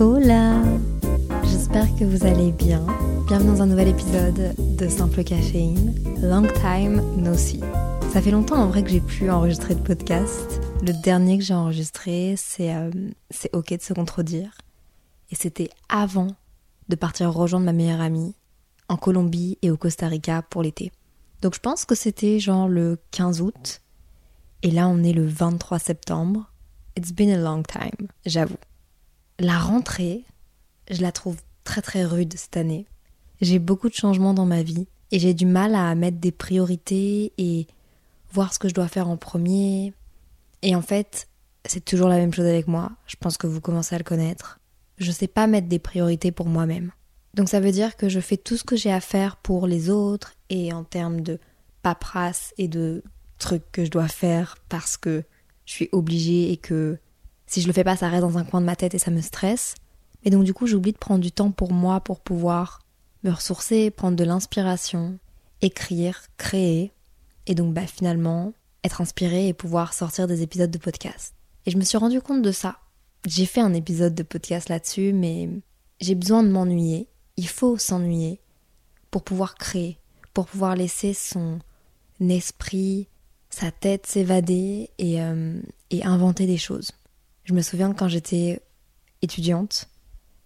Hola J'espère que vous allez bien. Bienvenue dans un nouvel épisode de Simple Caféine. Long time no see. Ça fait longtemps en vrai que j'ai pu enregistrer de podcast. Le dernier que j'ai enregistré, c'est euh, c'est ok de se contredire. Et c'était avant de partir rejoindre ma meilleure amie en Colombie et au Costa Rica pour l'été. Donc je pense que c'était genre le 15 août. Et là on est le 23 septembre. It's been a long time, j'avoue. La rentrée, je la trouve très très rude cette année. J'ai beaucoup de changements dans ma vie et j'ai du mal à mettre des priorités et voir ce que je dois faire en premier. Et en fait, c'est toujours la même chose avec moi. Je pense que vous commencez à le connaître. Je sais pas mettre des priorités pour moi-même. Donc ça veut dire que je fais tout ce que j'ai à faire pour les autres et en termes de paperasse et de trucs que je dois faire parce que je suis obligée et que si je le fais pas, ça reste dans un coin de ma tête et ça me stresse. Et donc du coup, j'oublie de prendre du temps pour moi pour pouvoir me ressourcer, prendre de l'inspiration, écrire, créer et donc bah finalement être inspirée et pouvoir sortir des épisodes de podcast. Et je me suis rendu compte de ça. J'ai fait un épisode de podcast là-dessus, mais j'ai besoin de m'ennuyer. Il faut s'ennuyer pour pouvoir créer, pour pouvoir laisser son esprit, sa tête s'évader et, euh, et inventer des choses. Je me souviens quand j'étais étudiante,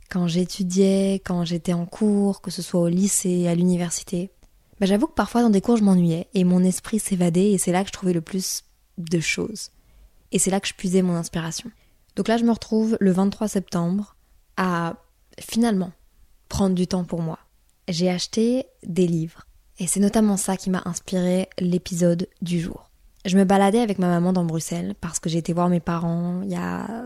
quand j'étudiais, quand j'étais en cours, que ce soit au lycée, à l'université, bah j'avoue que parfois dans des cours je m'ennuyais et mon esprit s'évadait et c'est là que je trouvais le plus de choses. Et c'est là que je puisais mon inspiration. Donc là je me retrouve le 23 septembre à finalement prendre du temps pour moi. J'ai acheté des livres et c'est notamment ça qui m'a inspiré l'épisode du jour. Je me baladais avec ma maman dans Bruxelles parce que j'ai été voir mes parents il y a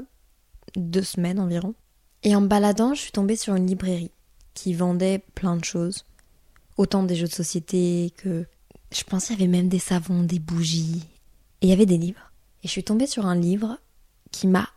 deux semaines environ. Et en me baladant, je suis tombée sur une librairie qui vendait plein de choses. Autant des jeux de société que. Je pense qu'il y avait même des savons, des bougies. Et il y avait des livres. Et je suis tombée sur un livre qui m'a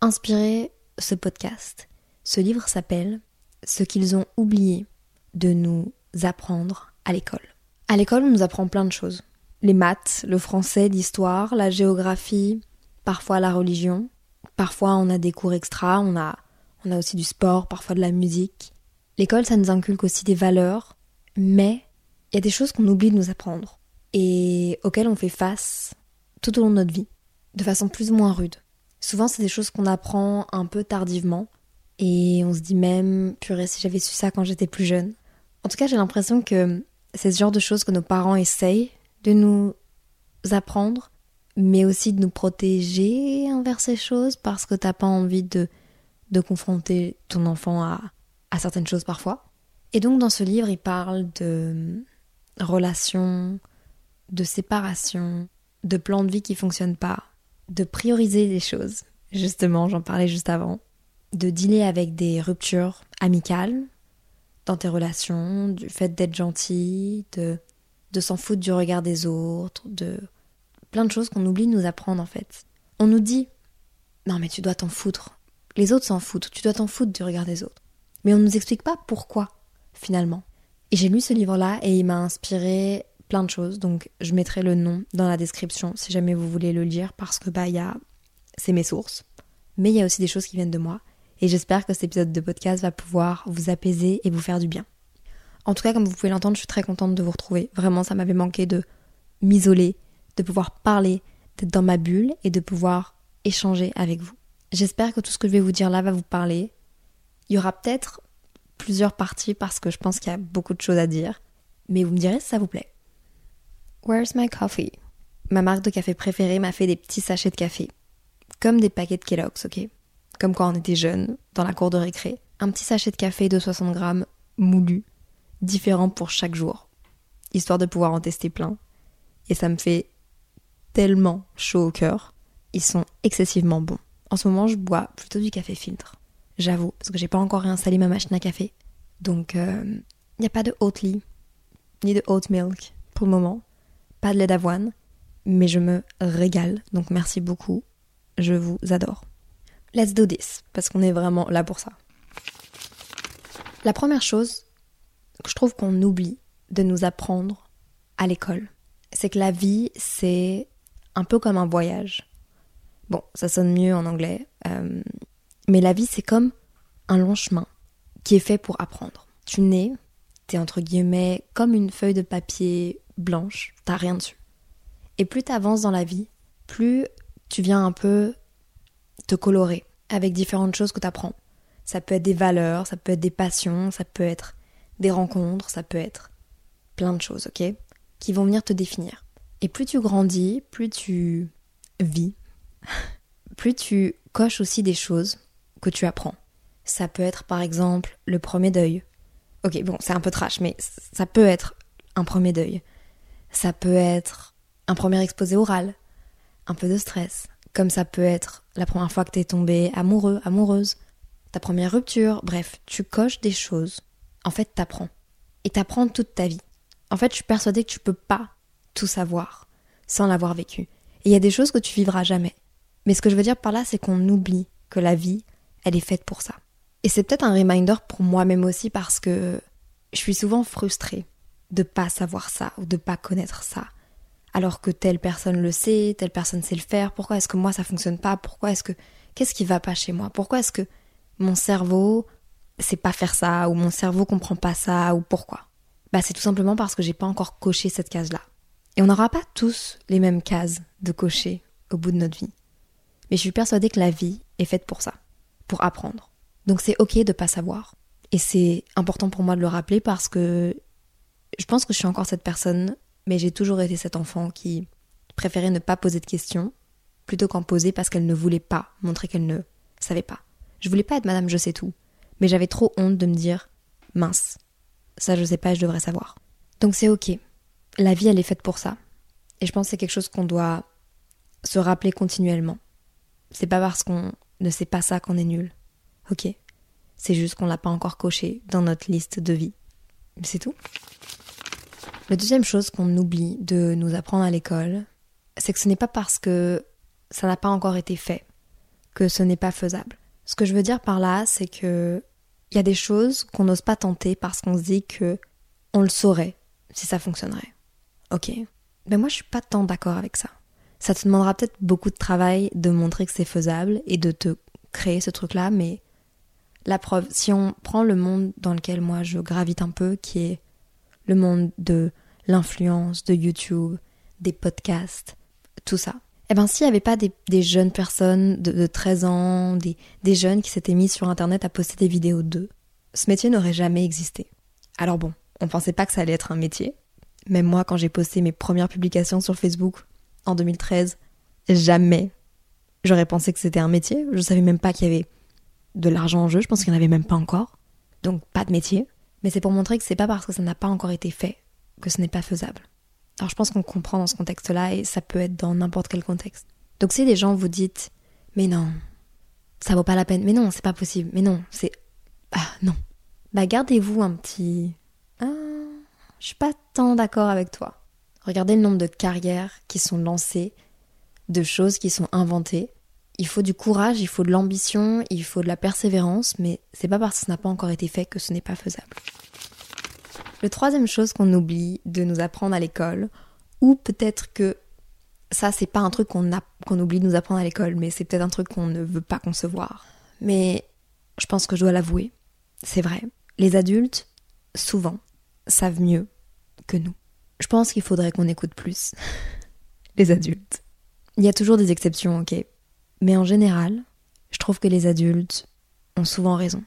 inspiré ce podcast. Ce livre s'appelle Ce qu'ils ont oublié de nous apprendre à l'école. À l'école, on nous apprend plein de choses les maths, le français, l'histoire, la géographie, parfois la religion. Parfois on a des cours extra, on a, on a aussi du sport, parfois de la musique. L'école, ça nous inculque aussi des valeurs, mais il y a des choses qu'on oublie de nous apprendre et auxquelles on fait face tout au long de notre vie, de façon plus ou moins rude. Souvent, c'est des choses qu'on apprend un peu tardivement et on se dit même, purée, si j'avais su ça quand j'étais plus jeune. En tout cas, j'ai l'impression que c'est ce genre de choses que nos parents essayent de nous apprendre, mais aussi de nous protéger envers ces choses parce que t'as pas envie de, de confronter ton enfant à, à certaines choses parfois. Et donc dans ce livre, il parle de relations, de séparation, de plans de vie qui fonctionnent pas, de prioriser les choses. Justement, j'en parlais juste avant. De dealer avec des ruptures amicales dans tes relations, du fait d'être gentil, de de s'en foutre du regard des autres, de plein de choses qu'on oublie de nous apprendre en fait. On nous dit non mais tu dois t'en foutre. Les autres s'en foutent, tu dois t'en foutre du regard des autres. Mais on ne nous explique pas pourquoi finalement. Et j'ai lu ce livre-là et il m'a inspiré plein de choses. Donc je mettrai le nom dans la description si jamais vous voulez le lire parce que bah il y a c'est mes sources. Mais il y a aussi des choses qui viennent de moi et j'espère que cet épisode de podcast va pouvoir vous apaiser et vous faire du bien. En tout cas, comme vous pouvez l'entendre, je suis très contente de vous retrouver. Vraiment, ça m'avait manqué de m'isoler, de pouvoir parler, d'être dans ma bulle et de pouvoir échanger avec vous. J'espère que tout ce que je vais vous dire là va vous parler. Il y aura peut-être plusieurs parties parce que je pense qu'il y a beaucoup de choses à dire. Mais vous me direz si ça vous plaît. Where's my coffee? Ma marque de café préférée m'a fait des petits sachets de café. Comme des paquets de Kellogg's, ok? Comme quand on était jeune, dans la cour de récré. Un petit sachet de café de 60 grammes moulu différents pour chaque jour, histoire de pouvoir en tester plein. Et ça me fait tellement chaud au cœur. Ils sont excessivement bons. En ce moment, je bois plutôt du café filtre. J'avoue, parce que j'ai pas encore réinstallé ma machine à café. Donc, il euh, n'y a pas de Oatly, ni de oat milk pour le moment. Pas de lait d'avoine. Mais je me régale. Donc, merci beaucoup. Je vous adore. Let's do this, parce qu'on est vraiment là pour ça. La première chose je trouve qu'on oublie de nous apprendre à l'école, c'est que la vie, c'est un peu comme un voyage. Bon, ça sonne mieux en anglais, euh, mais la vie, c'est comme un long chemin qui est fait pour apprendre. Tu nais, t'es entre guillemets comme une feuille de papier blanche, t'as rien dessus. Et plus t'avances dans la vie, plus tu viens un peu te colorer avec différentes choses que t'apprends. Ça peut être des valeurs, ça peut être des passions, ça peut être des rencontres, ça peut être plein de choses, ok Qui vont venir te définir. Et plus tu grandis, plus tu vis, plus tu coches aussi des choses que tu apprends. Ça peut être par exemple le premier deuil. Ok, bon, c'est un peu trash, mais ça peut être un premier deuil. Ça peut être un premier exposé oral, un peu de stress. Comme ça peut être la première fois que t'es tombé amoureux, amoureuse, ta première rupture, bref, tu coches des choses. En fait, t'apprends. Et t'apprends toute ta vie. En fait, je suis persuadée que tu peux pas tout savoir sans l'avoir vécu. Et il y a des choses que tu vivras jamais. Mais ce que je veux dire par là, c'est qu'on oublie que la vie, elle est faite pour ça. Et c'est peut-être un reminder pour moi-même aussi parce que je suis souvent frustrée de pas savoir ça ou de pas connaître ça. Alors que telle personne le sait, telle personne sait le faire, pourquoi est-ce que moi ça fonctionne pas? Pourquoi est-ce que qu'est-ce qui va pas chez moi? Pourquoi est-ce que mon cerveau sait pas faire ça ou mon cerveau comprend pas ça ou pourquoi Bah c'est tout simplement parce que j'ai pas encore coché cette case-là. Et on n'aura pas tous les mêmes cases de cocher au bout de notre vie. Mais je suis persuadée que la vie est faite pour ça, pour apprendre. Donc c'est ok de pas savoir. Et c'est important pour moi de le rappeler parce que je pense que je suis encore cette personne, mais j'ai toujours été cet enfant qui préférait ne pas poser de questions plutôt qu'en poser parce qu'elle ne voulait pas montrer qu'elle ne savait pas. Je voulais pas être madame je sais tout, mais j'avais trop honte de me dire mince, ça je sais pas, je devrais savoir. Donc c'est ok. La vie elle est faite pour ça. Et je pense que c'est quelque chose qu'on doit se rappeler continuellement. C'est pas parce qu'on ne sait pas ça qu'on est nul. Ok. C'est juste qu'on l'a pas encore coché dans notre liste de vie. C'est tout. La deuxième chose qu'on oublie de nous apprendre à l'école, c'est que ce n'est pas parce que ça n'a pas encore été fait que ce n'est pas faisable. Ce que je veux dire par là, c'est que il y a des choses qu'on n'ose pas tenter parce qu'on se dit que on le saurait si ça fonctionnerait. Ok. Mais moi, je suis pas tant d'accord avec ça. Ça te demandera peut-être beaucoup de travail de montrer que c'est faisable et de te créer ce truc-là, mais la preuve, si on prend le monde dans lequel moi je gravite un peu, qui est le monde de l'influence, de YouTube, des podcasts, tout ça. Eh bien, s'il n'y avait pas des, jeunes personnes de, 13 ans, des, jeunes qui s'étaient mis sur Internet à poster des vidéos d'eux, ce métier n'aurait jamais existé. Alors bon, on pensait pas que ça allait être un métier. Même moi, quand j'ai posté mes premières publications sur Facebook en 2013, jamais j'aurais pensé que c'était un métier. Je savais même pas qu'il y avait de l'argent en jeu. Je pense qu'il n'y en avait même pas encore. Donc pas de métier. Mais c'est pour montrer que c'est pas parce que ça n'a pas encore été fait que ce n'est pas faisable. Alors je pense qu'on comprend dans ce contexte-là et ça peut être dans n'importe quel contexte. Donc si des gens vous dites mais non, ça vaut pas la peine, mais non, c'est pas possible, mais non, c'est ah non. Bah gardez-vous un petit ah, je suis pas tant d'accord avec toi. Regardez le nombre de carrières qui sont lancées, de choses qui sont inventées il faut du courage, il faut de l'ambition, il faut de la persévérance, mais c'est pas parce que ça n'a pas encore été fait que ce n'est pas faisable. Le troisième chose qu'on oublie de nous apprendre à l'école, ou peut-être que ça c'est pas un truc qu'on qu'on oublie de nous apprendre à l'école, mais c'est peut-être un truc qu'on ne veut pas concevoir. Mais je pense que je dois l'avouer, c'est vrai. Les adultes, souvent, savent mieux que nous. Je pense qu'il faudrait qu'on écoute plus les adultes. Il y a toujours des exceptions, ok mais en général, je trouve que les adultes ont souvent raison.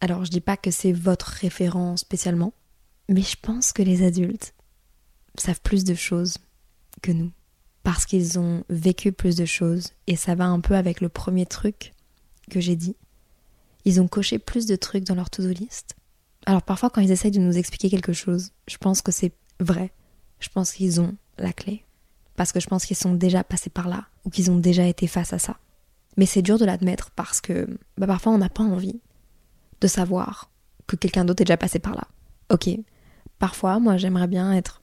Alors je dis pas que c'est votre référent spécialement, mais je pense que les adultes savent plus de choses que nous. Parce qu'ils ont vécu plus de choses, et ça va un peu avec le premier truc que j'ai dit. Ils ont coché plus de trucs dans leur to-do list, Alors parfois quand ils essayent de nous expliquer quelque chose, je pense que c'est vrai. Je pense qu'ils ont la clé. Parce que je pense qu'ils sont déjà passés par là ou qu'ils ont déjà été face à ça. Mais c'est dur de l'admettre parce que bah, parfois on n'a pas envie de savoir que quelqu'un d'autre est déjà passé par là. Ok, parfois moi j'aimerais bien être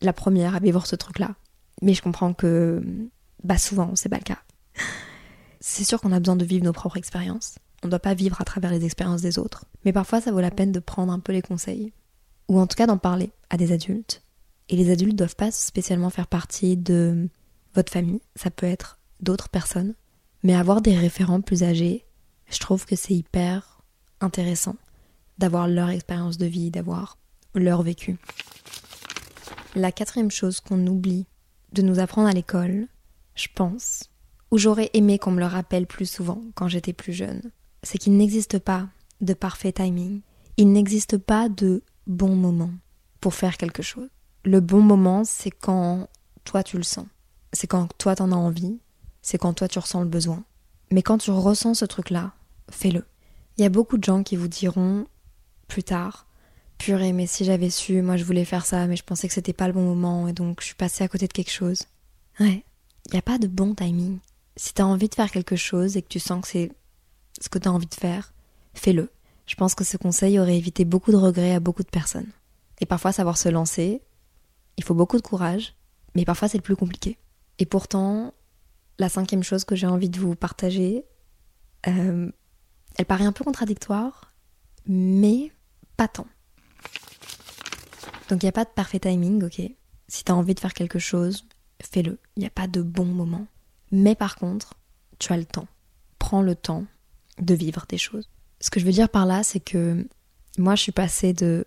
la première à vivre ce truc-là. Mais je comprends que bah souvent c'est pas le cas. C'est sûr qu'on a besoin de vivre nos propres expériences. On ne doit pas vivre à travers les expériences des autres. Mais parfois ça vaut la peine de prendre un peu les conseils. Ou en tout cas d'en parler à des adultes. Et les adultes doivent pas spécialement faire partie de votre famille. Ça peut être d'autres personnes. Mais avoir des référents plus âgés, je trouve que c'est hyper intéressant d'avoir leur expérience de vie, d'avoir leur vécu. La quatrième chose qu'on oublie de nous apprendre à l'école, je pense, ou j'aurais aimé qu'on me le rappelle plus souvent quand j'étais plus jeune, c'est qu'il n'existe pas de parfait timing. Il n'existe pas de bon moment pour faire quelque chose. Le bon moment, c'est quand toi tu le sens. C'est quand toi t'en as envie. C'est quand toi tu ressens le besoin. Mais quand tu ressens ce truc-là, fais-le. Il y a beaucoup de gens qui vous diront plus tard Purée, mais si j'avais su, moi je voulais faire ça, mais je pensais que c'était pas le bon moment et donc je suis passée à côté de quelque chose. Ouais, n'y a pas de bon timing. Si t'as envie de faire quelque chose et que tu sens que c'est ce que t'as envie de faire, fais-le. Je pense que ce conseil aurait évité beaucoup de regrets à beaucoup de personnes. Et parfois, savoir se lancer, il faut beaucoup de courage, mais parfois c'est le plus compliqué. Et pourtant, la cinquième chose que j'ai envie de vous partager, euh, elle paraît un peu contradictoire, mais pas tant. Donc il n'y a pas de parfait timing, ok. Si tu as envie de faire quelque chose, fais-le. Il n'y a pas de bon moment. Mais par contre, tu as le temps. Prends le temps de vivre des choses. Ce que je veux dire par là, c'est que moi, je suis passée de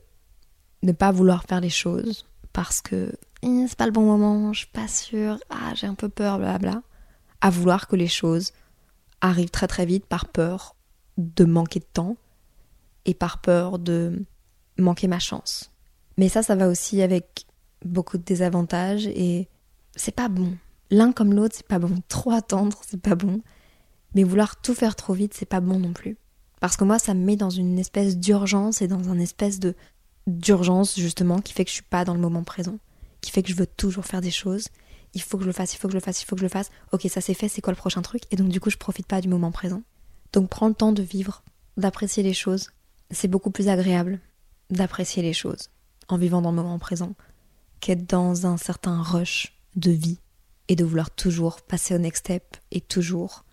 ne pas vouloir faire les choses parce que eh, c'est pas le bon moment, je suis pas sûre, ah, j'ai un peu peur, blablabla, à vouloir que les choses arrivent très très vite par peur de manquer de temps et par peur de manquer ma chance. Mais ça, ça va aussi avec beaucoup de désavantages et c'est pas bon. L'un comme l'autre, c'est pas bon. Trop attendre, c'est pas bon. Mais vouloir tout faire trop vite, c'est pas bon non plus. Parce que moi, ça me met dans une espèce d'urgence et dans un espèce de d'urgence justement qui fait que je suis pas dans le moment présent, qui fait que je veux toujours faire des choses. Il faut que je le fasse, il faut que je le fasse, il faut que je le fasse. Ok, ça c'est fait, c'est quoi le prochain truc? Et donc du coup, je profite pas du moment présent. Donc prends le temps de vivre, d'apprécier les choses. C'est beaucoup plus agréable d'apprécier les choses en vivant dans le moment présent qu'être dans un certain rush de vie et de vouloir toujours passer au next step et toujours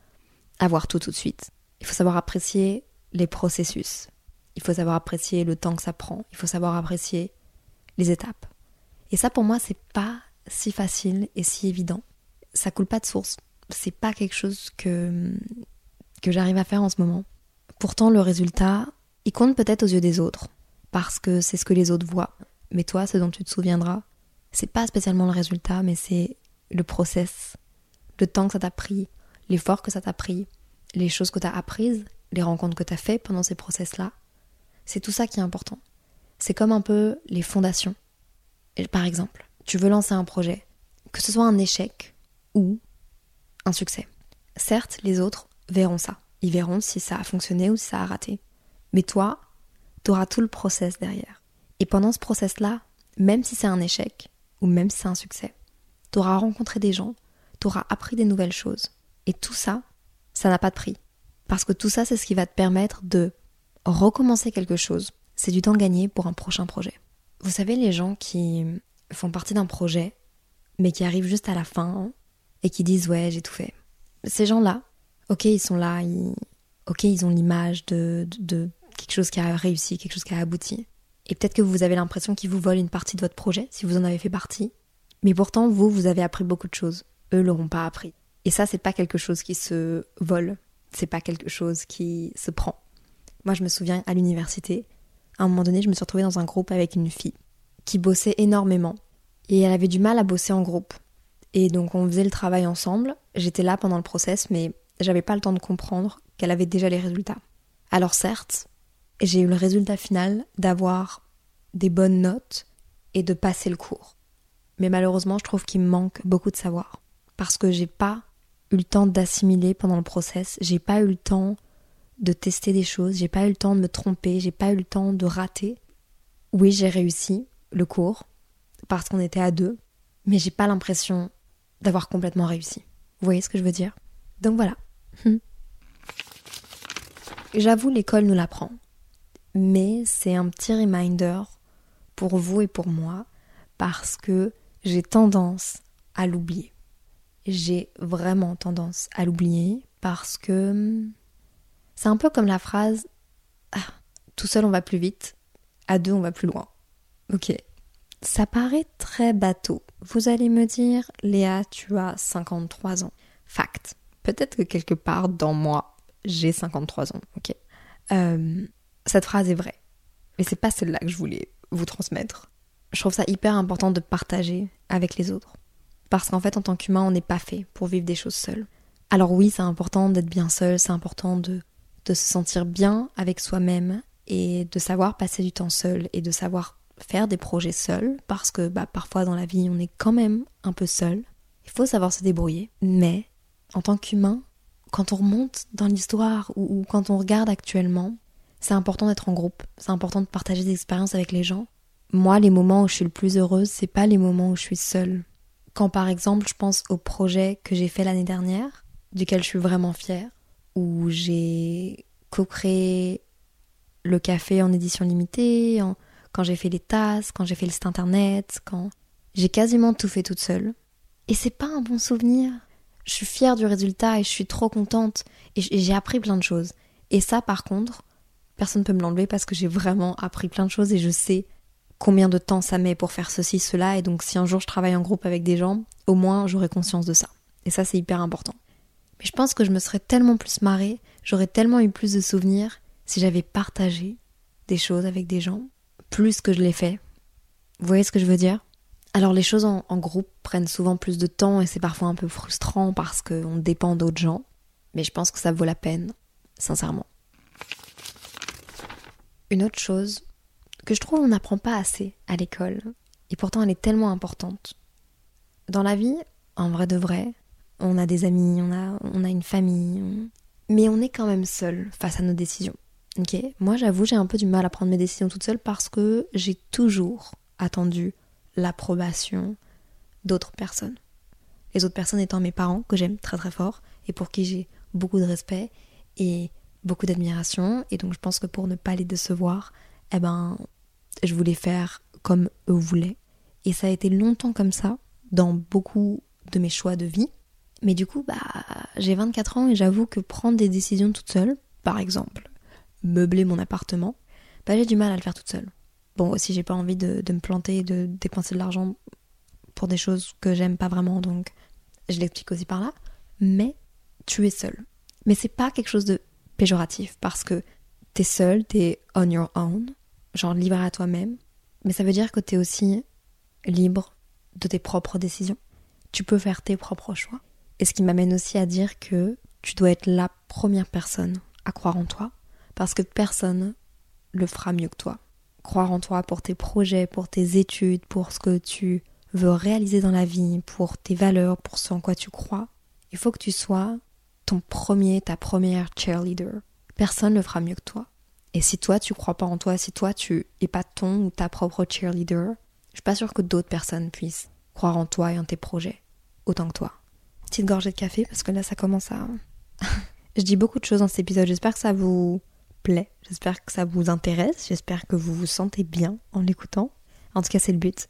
avoir tout tout de suite. Il faut savoir apprécier les processus. Il faut savoir apprécier le temps que ça prend. Il faut savoir apprécier les étapes. Et ça pour moi c'est pas si facile et si évident. Ça coule pas de source. C'est pas quelque chose que que j'arrive à faire en ce moment. Pourtant le résultat, il compte peut-être aux yeux des autres parce que c'est ce que les autres voient. Mais toi, ce dont tu te souviendras, c'est pas spécialement le résultat, mais c'est le process, le temps que ça t'a pris, l'effort que ça t'a pris, les choses que t'as apprises, les rencontres que t'as fait pendant ces process-là. C'est tout ça qui est important. C'est comme un peu les fondations. par exemple, tu veux lancer un projet, que ce soit un échec ou un succès. Certes, les autres verront ça. Ils verront si ça a fonctionné ou si ça a raté. Mais toi, tu auras tout le process derrière. Et pendant ce process-là, même si c'est un échec, ou même si c'est un succès, tu auras rencontré des gens, tu auras appris des nouvelles choses. Et tout ça, ça n'a pas de prix. Parce que tout ça, c'est ce qui va te permettre de recommencer quelque chose. C'est du temps gagné pour un prochain projet. Vous savez, les gens qui font partie d'un projet, mais qui arrivent juste à la fin et qui disent ouais, j'ai tout fait. Ces gens-là, ok, ils sont là, ok, ils ont l'image de, quelque chose qui a réussi, quelque chose qui a abouti. Et peut-être que vous avez l'impression qu'ils vous volent une partie de votre projet, si vous en avez fait partie. Mais pourtant, vous, vous avez appris beaucoup de choses. Eux l'auront pas appris. Et ça, c'est pas quelque chose qui se vole. C'est pas quelque chose qui se prend. Moi, je me souviens à l'université, à un moment donné, je me suis retrouvée dans un groupe avec une fille qui bossait énormément. Et elle avait du mal à bosser en groupe. Et donc, on faisait le travail ensemble. J'étais là pendant le process, mais j'avais pas le temps de comprendre qu'elle avait déjà les résultats. Alors certes, j'ai eu le résultat final d'avoir des bonnes notes et de passer le cours. Mais malheureusement, je trouve qu'il me manque beaucoup de savoir. Parce que j'ai pas eu le temps d'assimiler pendant le process, j'ai pas eu le temps de tester des choses, j'ai pas eu le temps de me tromper, j'ai pas eu le temps de rater. Oui, j'ai réussi le cours parce qu'on était à deux, mais j'ai pas l'impression d'avoir complètement réussi. Vous voyez ce que je veux dire? Donc voilà. J'avoue, l'école nous l'apprend. Mais c'est un petit reminder pour vous et pour moi parce que j'ai tendance à l'oublier. J'ai vraiment tendance à l'oublier parce que hum, c'est un peu comme la phrase ah, tout seul on va plus vite, à deux on va plus loin. Ok. Ça paraît très bateau. Vous allez me dire, Léa, tu as 53 ans. Fact. Peut-être que quelque part dans moi, j'ai 53 ans. Ok. Euh, cette phrase est vraie. Mais c'est pas celle-là que je voulais vous transmettre. Je trouve ça hyper important de partager avec les autres. Parce qu'en fait, en tant qu'humain, on n'est pas fait pour vivre des choses seules. Alors oui, c'est important d'être bien seul, c'est important de, se sentir bien avec soi-même et de savoir passer du temps seul et de savoir faire des projets seuls parce que bah, parfois dans la vie on est quand même un peu seul. Il faut savoir se débrouiller. Mais en tant qu'humain, quand on remonte dans l'histoire ou quand on regarde actuellement, c'est important d'être en groupe, c'est important de partager des expériences avec les gens. Moi, les moments où je suis le plus heureuse, c'est pas les moments où je suis seule. Quand par exemple, je pense au projet que j'ai fait l'année dernière, duquel je suis vraiment fière, où j'ai co-créé le café en édition limitée, quand j'ai fait les tasses, quand j'ai fait le site internet, quand j'ai quasiment tout fait toute seule. Et c'est pas un bon souvenir. Je suis fière du résultat et je suis trop contente et j'ai appris plein de choses. Et ça, par contre, personne ne peut me l'enlever parce que j'ai vraiment appris plein de choses et je sais combien de temps ça met pour faire ceci, cela. Et donc, si un jour je travaille en groupe avec des gens, au moins j'aurai conscience de ça. Et ça, c'est hyper important. Mais je pense que je me serais tellement plus marrée, j'aurais tellement eu plus de souvenirs si j'avais partagé des choses avec des gens, plus que je l'ai fait. Vous voyez ce que je veux dire? Alors les choses en, en, groupe prennent souvent plus de temps et c'est parfois un peu frustrant parce qu'on dépend d'autres gens, mais je pense que ça vaut la peine, sincèrement. Une autre chose que je trouve on n'apprend pas assez à l'école, et pourtant elle est tellement importante. Dans la vie, en vrai de vrai, on a des amis, on a, on a une famille, mais on est quand même seul face à nos décisions. Ok? Moi j'avoue j'ai un peu du mal à prendre mes décisions toute seule parce que j'ai toujours attendu l'approbation d'autres personnes. Les autres personnes étant mes parents, que j'aime très très fort, et pour qui j'ai beaucoup de respect, et beaucoup d'admiration et donc je pense que pour ne pas les décevoir, eh ben je voulais faire comme eux voulaient et ça a été longtemps comme ça dans beaucoup de mes choix de vie. Mais du coup, bah j'ai 24 ans et j'avoue que prendre des décisions toute seule, par exemple, meubler mon appartement, bah j'ai du mal à le faire toute seule. Bon, aussi j'ai pas envie de, de me planter, de dépenser de l'argent pour des choses que j'aime pas vraiment, donc je l'explique aussi par là. Mais tu es seule. Mais c'est pas quelque chose de péjoratif parce que t'es seul, t'es on your own, genre libre à toi-même, mais ça veut dire que t'es aussi libre de tes propres décisions. Tu peux faire tes propres choix. Et ce qui m'amène aussi à dire que tu dois être la première personne à croire en toi, parce que personne le fera mieux que toi. Croire en toi pour tes projets, pour tes études, pour ce que tu veux réaliser dans la vie, pour tes valeurs, pour ce en quoi tu crois. Il faut que tu sois ton premier, ta première cheerleader. Personne ne le fera mieux que toi. Et si toi tu crois pas en toi, si toi tu es pas ton ou ta propre cheerleader, je suis pas sûre que d'autres personnes puissent croire en toi et en tes projets autant que toi. Petite gorgée de café parce que là ça commence à. je dis beaucoup de choses dans cet épisode. J'espère que ça vous plaît. J'espère que ça vous intéresse. J'espère que vous vous sentez bien en l'écoutant. En tout cas, c'est le but.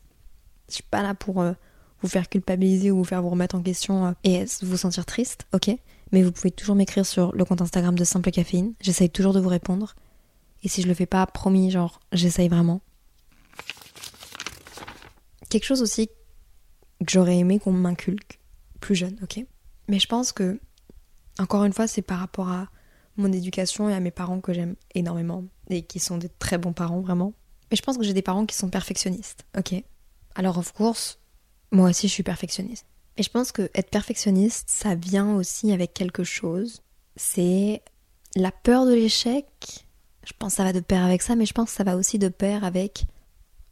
Je suis pas là pour euh, vous faire culpabiliser ou vous faire vous remettre en question euh, et vous sentir triste, ok? Mais vous pouvez toujours m'écrire sur le compte Instagram de Simple Caféine. J'essaye toujours de vous répondre. Et si je le fais pas, promis, genre, j'essaye vraiment. Quelque chose aussi que j'aurais aimé qu'on m'inculque plus jeune, ok? Mais je pense que, encore une fois, c'est par rapport à mon éducation et à mes parents que j'aime énormément et qui sont des très bons parents, vraiment. Mais je pense que j'ai des parents qui sont perfectionnistes, ok? Alors, of course, moi aussi je suis perfectionniste. Et je pense que être perfectionniste, ça vient aussi avec quelque chose. C'est la peur de l'échec. Je pense que ça va de pair avec ça, mais je pense que ça va aussi de pair avec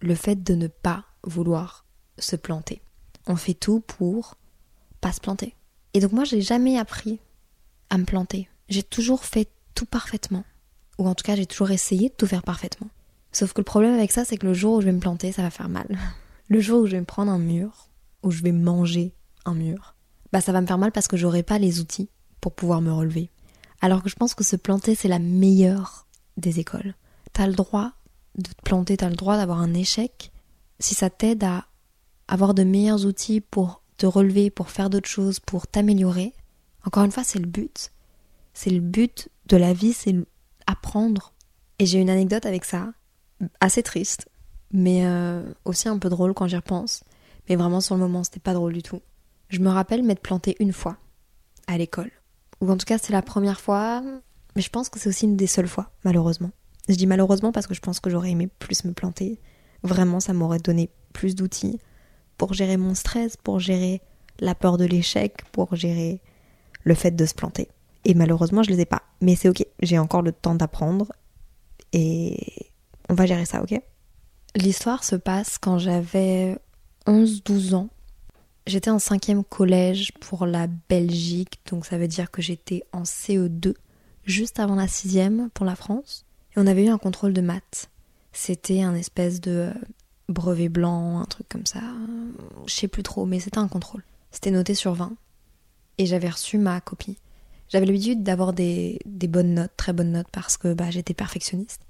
le fait de ne pas vouloir se planter. On fait tout pour pas se planter. Et donc moi, j'ai jamais appris à me planter. J'ai toujours fait tout parfaitement. Ou en tout cas, j'ai toujours essayé de tout faire parfaitement. Sauf que le problème avec ça, c'est que le jour où je vais me planter, ça va faire mal. Le jour où je vais me prendre un mur, où je vais manger un mur, bah ça va me faire mal parce que j'aurai pas les outils pour pouvoir me relever. Alors que je pense que se planter, c'est la meilleure des écoles. T'as le droit de te planter, t'as le droit d'avoir un échec si ça t'aide à avoir de meilleurs outils pour te relever, pour faire d'autres choses, pour t'améliorer. Encore une fois, c'est le but. C'est le but de la vie, c'est apprendre. Et j'ai une anecdote avec ça, assez triste, mais euh, aussi un peu drôle quand j'y repense. Mais vraiment, sur le moment, c'était pas drôle du tout. Je me rappelle m'être plantée une fois à l'école. Ou en tout cas, c'est la première fois, mais je pense que c'est aussi une des seules fois, malheureusement. Je dis malheureusement parce que je pense que j'aurais aimé plus me planter. Vraiment, ça m'aurait donné plus d'outils pour gérer mon stress, pour gérer la peur de l'échec, pour gérer le fait de se planter. Et malheureusement, je les ai pas. Mais c'est ok, j'ai encore le temps d'apprendre et on va gérer ça, ok? L'histoire se passe quand j'avais 11-12 ans. J'étais en cinquième collège pour la Belgique, donc ça veut dire que j'étais en CE2, juste avant la sixième pour la France. Et on avait eu un contrôle de maths. C'était un espèce de euh, brevet blanc, un truc comme ça. Je sais plus trop, mais c'était un contrôle. C'était noté sur 20. Et j'avais reçu ma copie. J'avais l'habitude d'avoir des, bonnes notes, très bonnes notes, parce que bah, j'étais perfectionniste.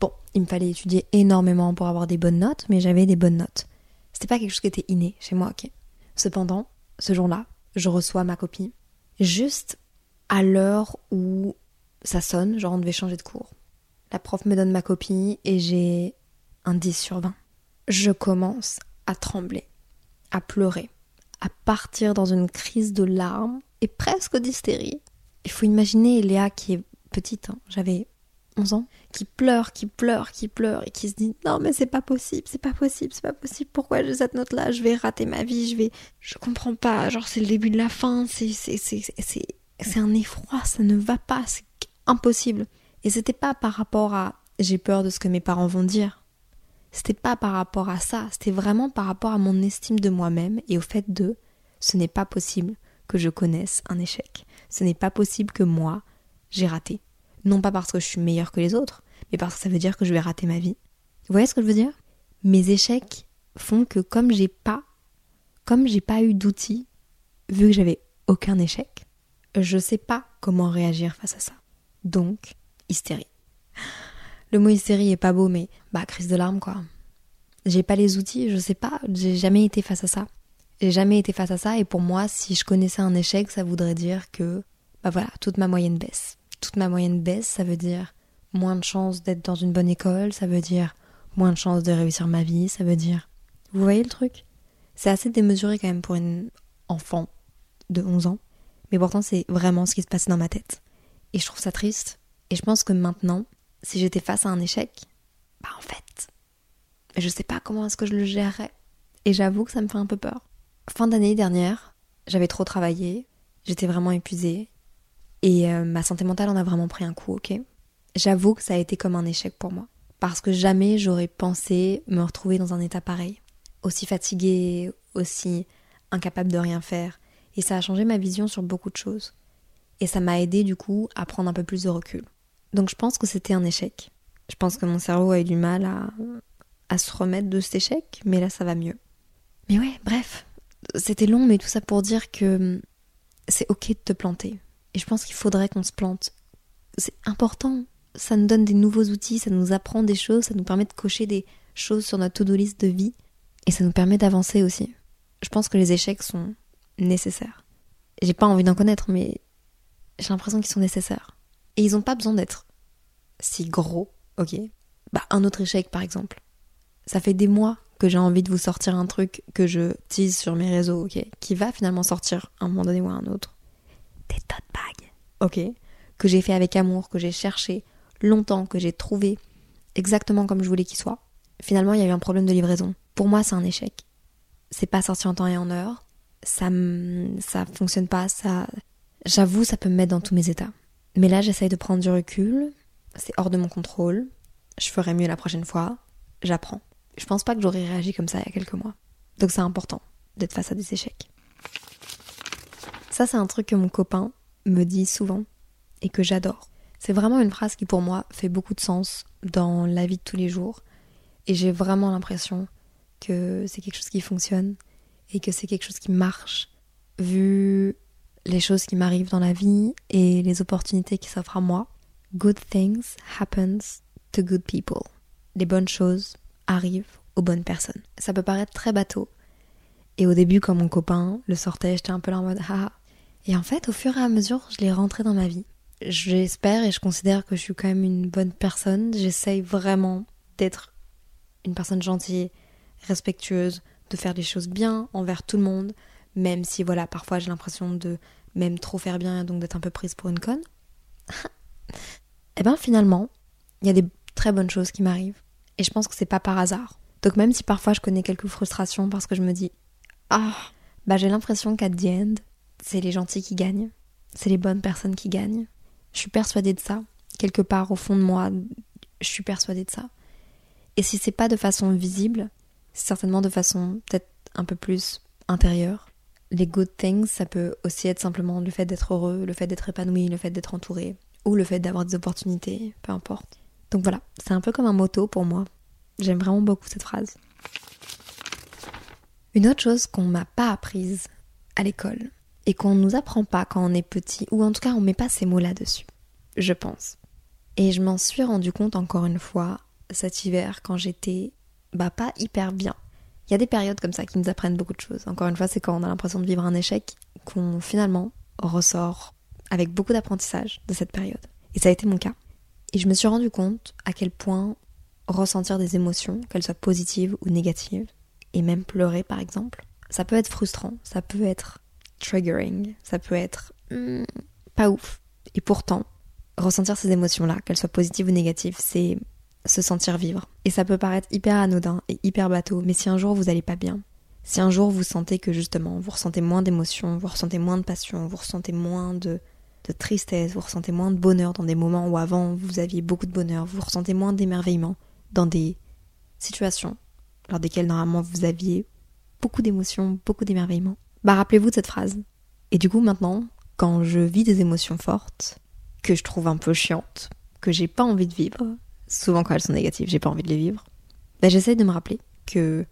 Bon, il me fallait étudier énormément pour avoir des bonnes notes, mais j'avais des bonnes notes. C'était pas quelque chose qui était inné chez moi, ok. Cependant, ce jour-là, je reçois ma copie, juste à l'heure où ça sonne, genre on devait changer de cours. La prof me donne ma copie et j'ai un 10 sur 20. Je commence à trembler, à pleurer, à partir dans une crise de larmes et presque d'hystérie. Il faut imaginer Léa qui est petite, hein, j'avais 11 ans, qui pleure, qui pleure, qui pleure et qui se dit non mais c'est pas possible, c'est pas possible, c'est pas possible, pourquoi j'ai cette note là, je vais rater ma vie, je vais je comprends pas, genre c'est le début de la fin, c'est c'est c'est c'est un effroi, ça ne va pas, c'est impossible. Et c'était pas par rapport à j'ai peur de ce que mes parents vont dire. C'était pas par rapport à ça, c'était vraiment par rapport à mon estime de moi-même et au fait de ce n'est pas possible que je connaisse un échec. Ce n'est pas possible que moi, j'ai raté. Non pas parce que je suis meilleure que les autres, mais parce que ça veut dire que je vais rater ma vie. Vous voyez ce que je veux dire? Mes échecs font que comme j'ai pas comme j'ai pas eu d'outils, vu que j'avais aucun échec, je sais pas comment réagir face à ça. Donc, hystérie. Le mot hystérie est pas beau, mais bah crise de larmes quoi. J'ai pas les outils, je sais pas, j'ai jamais été face à ça. J'ai jamais été face à ça et pour moi, si je connaissais un échec, ça voudrait dire que bah voilà, toute ma moyenne baisse. Toute ma moyenne baisse, ça veut dire moins de chances d'être dans une bonne école, ça veut dire moins de chances de réussir ma vie, ça veut dire. Vous voyez le truc? C'est assez démesuré quand même pour une enfant de 11 ans, mais pourtant c'est vraiment ce qui se passait dans ma tête. Et je trouve ça triste. Et je pense que maintenant, si j'étais face à un échec, bah en fait, je sais pas comment est-ce que je le gérerais. Et j'avoue que ça me fait un peu peur. Fin d'année dernière, j'avais trop travaillé, j'étais vraiment épuisée, et euh, ma santé mentale en a vraiment pris un coup, ok J'avoue que ça a été comme un échec pour moi. Parce que jamais j'aurais pensé me retrouver dans un état pareil. Aussi fatiguée, aussi incapable de rien faire. Et ça a changé ma vision sur beaucoup de choses. Et ça m'a aidé du coup à prendre un peu plus de recul. Donc je pense que c'était un échec. Je pense que mon cerveau a eu du mal à, à se remettre de cet échec, mais là ça va mieux. Mais ouais, bref, c'était long, mais tout ça pour dire que hum, c'est ok de te planter. Et je pense qu'il faudrait qu'on se plante. C'est important. Ça nous donne des nouveaux outils, ça nous apprend des choses, ça nous permet de cocher des choses sur notre to-do list de vie. Et ça nous permet d'avancer aussi. Je pense que les échecs sont nécessaires. J'ai pas envie d'en connaître, mais j'ai l'impression qu'ils sont nécessaires. Et ils ont pas besoin d'être si gros, ok? Bah, un autre échec par exemple. Ça fait des mois que j'ai envie de vous sortir un truc que je tease sur mes réseaux, ok? Qui va finalement sortir à un moment donné ou à un autre. Des tote bags, ok Que j'ai fait avec amour, que j'ai cherché longtemps, que j'ai trouvé exactement comme je voulais qu'il soit. Finalement, il y a eu un problème de livraison. Pour moi, c'est un échec. C'est pas sorti en temps et en heure. Ça, ça fonctionne pas, ça. J'avoue, ça peut me mettre dans tous mes états. Mais là, j'essaye de prendre du recul. C'est hors de mon contrôle. Je ferai mieux la prochaine fois. J'apprends. Je pense pas que j'aurais réagi comme ça il y a quelques mois. Donc c'est important d'être face à des échecs. Ça, c'est un truc que mon copain me dit souvent et que j'adore. C'est vraiment une phrase qui pour moi fait beaucoup de sens dans la vie de tous les jours. Et j'ai vraiment l'impression que c'est quelque chose qui fonctionne et que c'est quelque chose qui marche vu les choses qui m'arrivent dans la vie et les opportunités qui s'offrent à moi. Good things happens to good people. Les bonnes choses arrivent aux bonnes personnes. Ça peut paraître très bateau. Et au début, quand mon copain le sortait, j'étais un peu là en mode ah. Et en fait, au fur et à mesure, je l'ai rentré dans ma vie. J'espère et je considère que je suis quand même une bonne personne. J'essaye vraiment d'être une personne gentille, respectueuse, de faire les choses bien envers tout le monde, même si voilà, parfois j'ai l'impression de même trop faire bien et donc d'être un peu prise pour une conne. et eh ben finalement, il y a des très bonnes choses qui m'arrivent. Et je pense que c'est pas par hasard. Donc même si parfois je connais quelques frustrations parce que je me dis Ah, bah j'ai l'impression qu'à the end, c'est les gentils qui gagnent. C'est les bonnes personnes qui gagnent. Je suis persuadée de ça. Quelque part au fond de moi, je suis persuadée de ça. Et si c'est pas de façon visible, c'est certainement de façon peut-être un peu plus intérieure. Les good things, ça peut aussi être simplement le fait d'être heureux, le fait d'être épanoui, le fait d'être entouré, ou le fait d'avoir des opportunités, peu importe. Donc voilà, c'est un peu comme un motto pour moi. J'aime vraiment beaucoup cette phrase. Une autre chose qu'on m'a pas apprise à l'école et qu'on ne nous apprend pas quand on est petit, ou en tout cas on met pas ces mots là-dessus, je pense. Et je m'en suis rendu compte encore une fois cet hiver quand j'étais bah pas hyper bien. Il y a des périodes comme ça qui nous apprennent beaucoup de choses. Encore une fois, c'est quand on a l'impression de vivre un échec qu'on finalement ressort avec beaucoup d'apprentissage de cette période. Et ça a été mon cas. Et je me suis rendu compte à quel point ressentir des émotions, qu'elles soient positives ou négatives, et même pleurer par exemple, ça peut être frustrant, ça peut être triggering, ça peut être hmm, pas ouf. Et pourtant, ressentir ces émotions-là, qu'elles soient positives ou négatives, c'est se sentir vivre. Et ça peut paraître hyper anodin et hyper bateau, mais si un jour vous allez pas bien, si un jour vous sentez que justement vous ressentez moins d'émotions, vous ressentez moins de passion, vous ressentez moins de, de tristesse, vous ressentez moins de bonheur dans des moments où avant vous aviez beaucoup de bonheur, vous ressentez moins d'émerveillement dans des situations lors desquelles normalement vous aviez beaucoup d'émotions, beaucoup d'émerveillement. Bah rappelez-vous de cette phrase. Et du coup maintenant, quand je vis des émotions fortes, que je trouve un peu chiantes, que j'ai pas envie de vivre, souvent quand elles sont négatives, j'ai pas envie de les vivre, bah, j'essaye de me rappeler que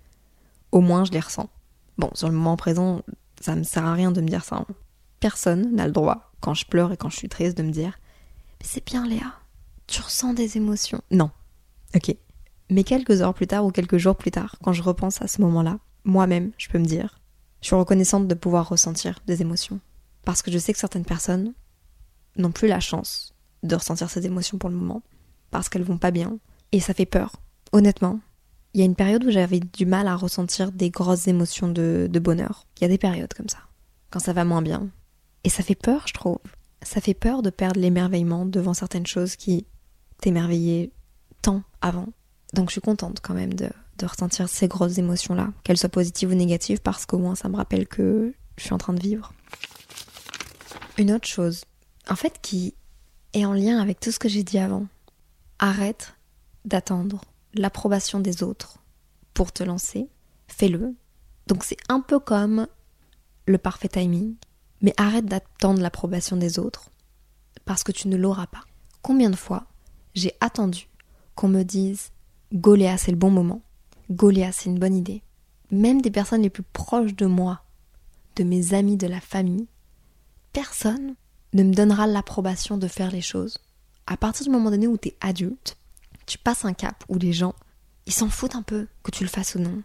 au moins je les ressens. Bon, sur le moment présent, ça me sert à rien de me dire ça. Hein. Personne n'a le droit, quand je pleure et quand je suis triste, de me dire Mais c'est bien Léa, tu ressens des émotions. Non. Ok. Mais quelques heures plus tard ou quelques jours plus tard, quand je repense à ce moment-là, moi-même, je peux me dire Je suis reconnaissante de pouvoir ressentir des émotions. Parce que je sais que certaines personnes n'ont plus la chance de ressentir ces émotions pour le moment parce qu'elles vont pas bien. Et ça fait peur. Honnêtement, il y a une période où j'avais du mal à ressentir des grosses émotions de, de bonheur. Il y a des périodes comme ça, quand ça va moins bien. Et ça fait peur, je trouve. Ça fait peur de perdre l'émerveillement devant certaines choses qui t'émerveillaient tant avant. Donc je suis contente quand même de, de ressentir ces grosses émotions-là, qu'elles soient positives ou négatives, parce qu'au moins ça me rappelle que je suis en train de vivre. Une autre chose, en fait, qui est en lien avec tout ce que j'ai dit avant, Arrête d'attendre l'approbation des autres pour te lancer. Fais-le. Donc c'est un peu comme le parfait timing, mais arrête d'attendre l'approbation des autres parce que tu ne l'auras pas. Combien de fois j'ai attendu qu'on me dise Goléa c'est le bon moment, Goléa c'est une bonne idée. Même des personnes les plus proches de moi, de mes amis, de la famille, personne ne me donnera l'approbation de faire les choses à partir du moment donné où tu es adulte, tu passes un cap où les gens, ils s'en foutent un peu que tu le fasses ou non.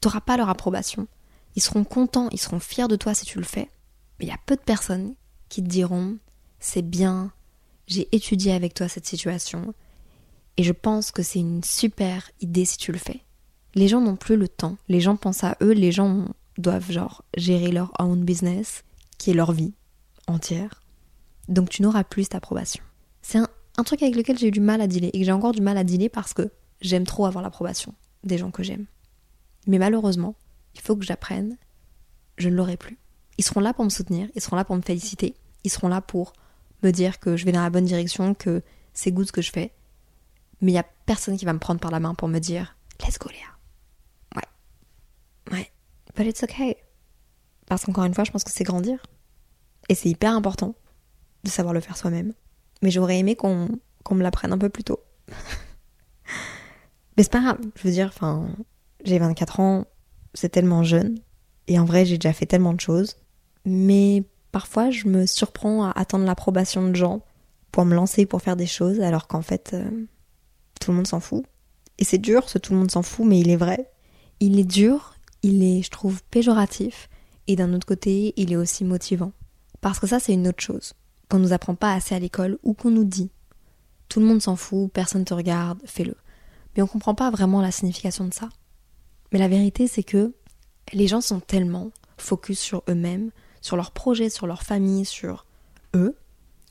Tu n'auras pas leur approbation. Ils seront contents, ils seront fiers de toi si tu le fais. Mais il y a peu de personnes qui te diront c'est bien, j'ai étudié avec toi cette situation et je pense que c'est une super idée si tu le fais. Les gens n'ont plus le temps, les gens pensent à eux, les gens doivent genre gérer leur own business, qui est leur vie entière. Donc tu n'auras plus cette approbation. C'est un truc avec lequel j'ai eu du mal à dealer et que j'ai encore du mal à dealer parce que j'aime trop avoir l'approbation des gens que j'aime. Mais malheureusement, il faut que j'apprenne, je ne l'aurai plus. Ils seront là pour me soutenir, ils seront là pour me féliciter, ils seront là pour me dire que je vais dans la bonne direction, que c'est good ce que je fais. Mais il n'y a personne qui va me prendre par la main pour me dire Let's go Léa. Ouais. But it's okay. Parce qu'encore une fois, je pense que c'est grandir. Et c'est hyper important de savoir le faire soi-même Mais j'aurais aimé qu'on me l'apprenne un peu plus tôt. Mais c'est pas grave, je veux dire, enfin, j'ai 24 ans, c'est tellement jeune. Et en vrai, j'ai déjà fait tellement de choses. Mais parfois, je me surprends à attendre l'approbation de gens pour me lancer, pour faire des choses, alors qu'en fait, euh, tout le monde s'en fout. Et c'est dur, ce tout le monde s'en fout, mais il est vrai. Il est dur, il est, je trouve, péjoratif, et d'un autre côté, il est aussi motivant. Parce que ça, c'est une autre chose. Qu'on nous apprend pas assez à l'école, ou qu'on nous dit. Tout le monde s'en fout, personne te regarde, fais-le. Mais on comprend pas vraiment la signification de ça. Mais la vérité, c'est que les gens sont tellement focus sur eux-mêmes, sur leurs projets, sur leur famille, sur eux,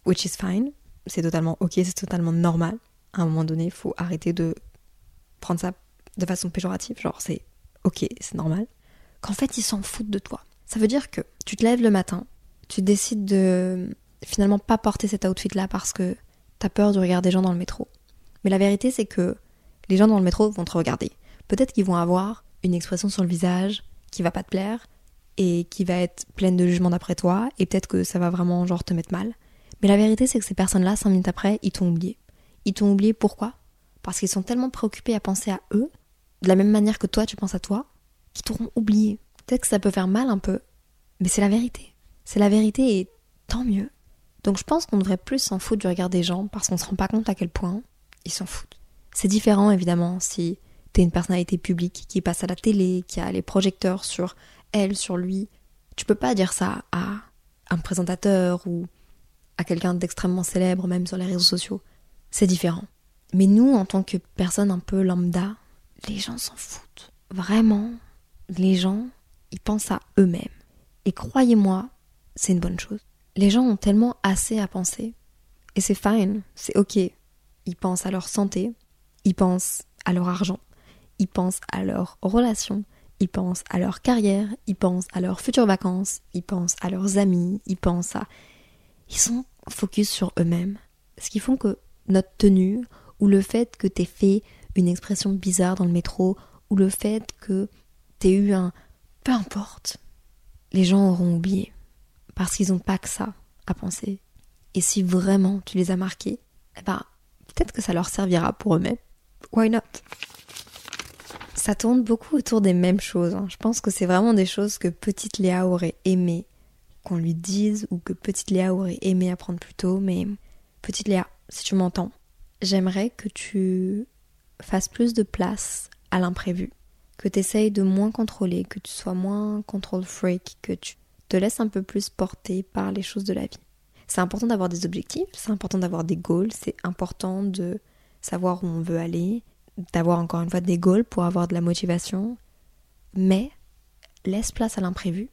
which is fine. C'est totalement ok, c'est totalement normal. À un moment donné, il faut arrêter de prendre ça de façon péjorative, genre c'est ok, c'est normal. Qu'en fait, ils s'en foutent de toi. Ça veut dire que tu te lèves le matin, tu décides de finalement pas porter cet outfit là parce que t'as peur du regard des gens dans le métro. Mais la vérité, c'est que les gens dans le métro vont te regarder. Peut-être qu'ils vont avoir une expression sur le visage qui va pas te plaire et qui va être pleine de jugement d'après toi et peut-être que ça va vraiment genre te mettre mal. Mais la vérité c'est que ces personnes-là, cinq minutes après, ils t'ont oublié. Ils t'ont oublié pourquoi? Parce qu'ils sont tellement préoccupés à penser à eux, de la même manière que toi tu penses à toi, qu'ils t'auront oublié. Peut-être que ça peut faire mal un peu, mais c'est la vérité. C'est la vérité et tant mieux. Donc je pense qu'on devrait plus s'en foutre du regard des gens parce qu'on se rend pas compte à quel point ils s'en foutent. C'est différent évidemment si t'es une personnalité publique qui passe à la télé, qui a les projecteurs sur elle, sur lui. Tu peux pas dire ça à un présentateur ou à quelqu'un d'extrêmement célèbre, même sur les réseaux sociaux. C'est différent. Mais nous, en tant que personnes un peu lambda, les gens s'en foutent. Vraiment, les gens, ils pensent à eux-mêmes. Et croyez-moi, c'est une bonne chose. Les gens ont tellement assez à penser. Et c'est fine, c'est ok. Ils pensent à leur santé, ils pensent à leur argent, ils pensent à leur relation, ils pensent à leur carrière, ils pensent à leurs futures vacances, ils pensent à leurs amis, ils pensent à... Ils sont focus sur eux-mêmes. Ce qui font que notre tenue, ou le fait que t'aies fait une expression bizarre dans le métro, ou le fait que t'aies eu un... Peu importe. Les gens auront oublié. Parce qu'ils n'ont pas que ça à penser. Et si vraiment tu les as marqués, eh ben, peut-être que ça leur servira pour eux-mêmes. Why not? Ça tourne beaucoup autour des mêmes choses. Hein. Je pense que c'est vraiment des choses que petite Léa aurait aimé qu'on lui dise ou que petite Léa aurait aimé apprendre plus tôt. Mais petite Léa, si tu m'entends, j'aimerais que tu fasses plus de place à l'imprévu. Que tu essayes de moins contrôler, que tu sois moins control freak, que tu te laisses un peu plus porter par les choses de la vie. C'est important d'avoir des objectifs, c'est important d'avoir des goals, c'est important de savoir où on veut aller, d'avoir encore une fois des goals pour avoir de la motivation, mais laisse place à l'imprévu,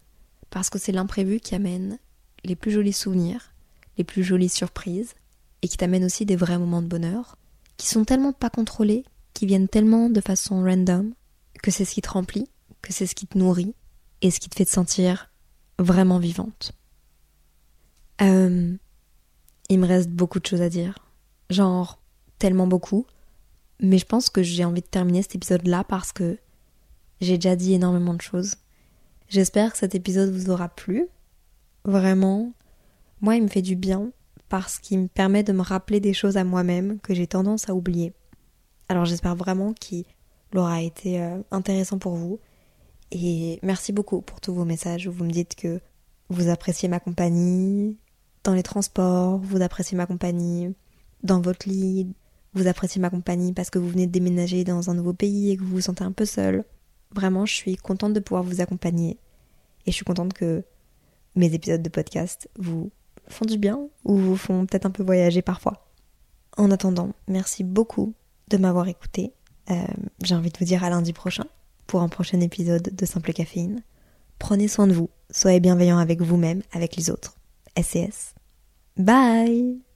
parce que c'est l'imprévu qui amène les plus jolis souvenirs, les plus jolies surprises, et qui t'amène aussi des vrais moments de bonheur, qui sont tellement pas contrôlés, qui viennent tellement de façon random, que c'est ce qui te remplit, que c'est ce qui te nourrit, et ce qui te fait te sentir vraiment vivante. Euh, il me reste beaucoup de choses à dire. Genre, tellement beaucoup. Mais je pense que j'ai envie de terminer cet épisode-là parce que j'ai déjà dit énormément de choses. J'espère que cet épisode vous aura plu. Vraiment, moi, il me fait du bien parce qu'il me permet de me rappeler des choses à moi-même que j'ai tendance à oublier. Alors j'espère vraiment qu'il aura été euh, intéressant pour vous. Et merci beaucoup pour tous vos messages où vous me dites que vous appréciez ma compagnie dans les transports, vous appréciez ma compagnie dans votre lit, vous appréciez ma compagnie parce que vous venez de déménager dans un nouveau pays et que vous vous sentez un peu seul. Vraiment, je suis contente de pouvoir vous accompagner. Et je suis contente que mes épisodes de podcast vous font du bien ou vous font peut-être un peu voyager parfois. En attendant, merci beaucoup de m'avoir écouté. Euh, j'ai envie de vous dire à lundi prochain pour un prochain épisode de Simple Caféine. Prenez soin de vous, soyez bienveillants avec vous-même, avec les autres. SCS. Bye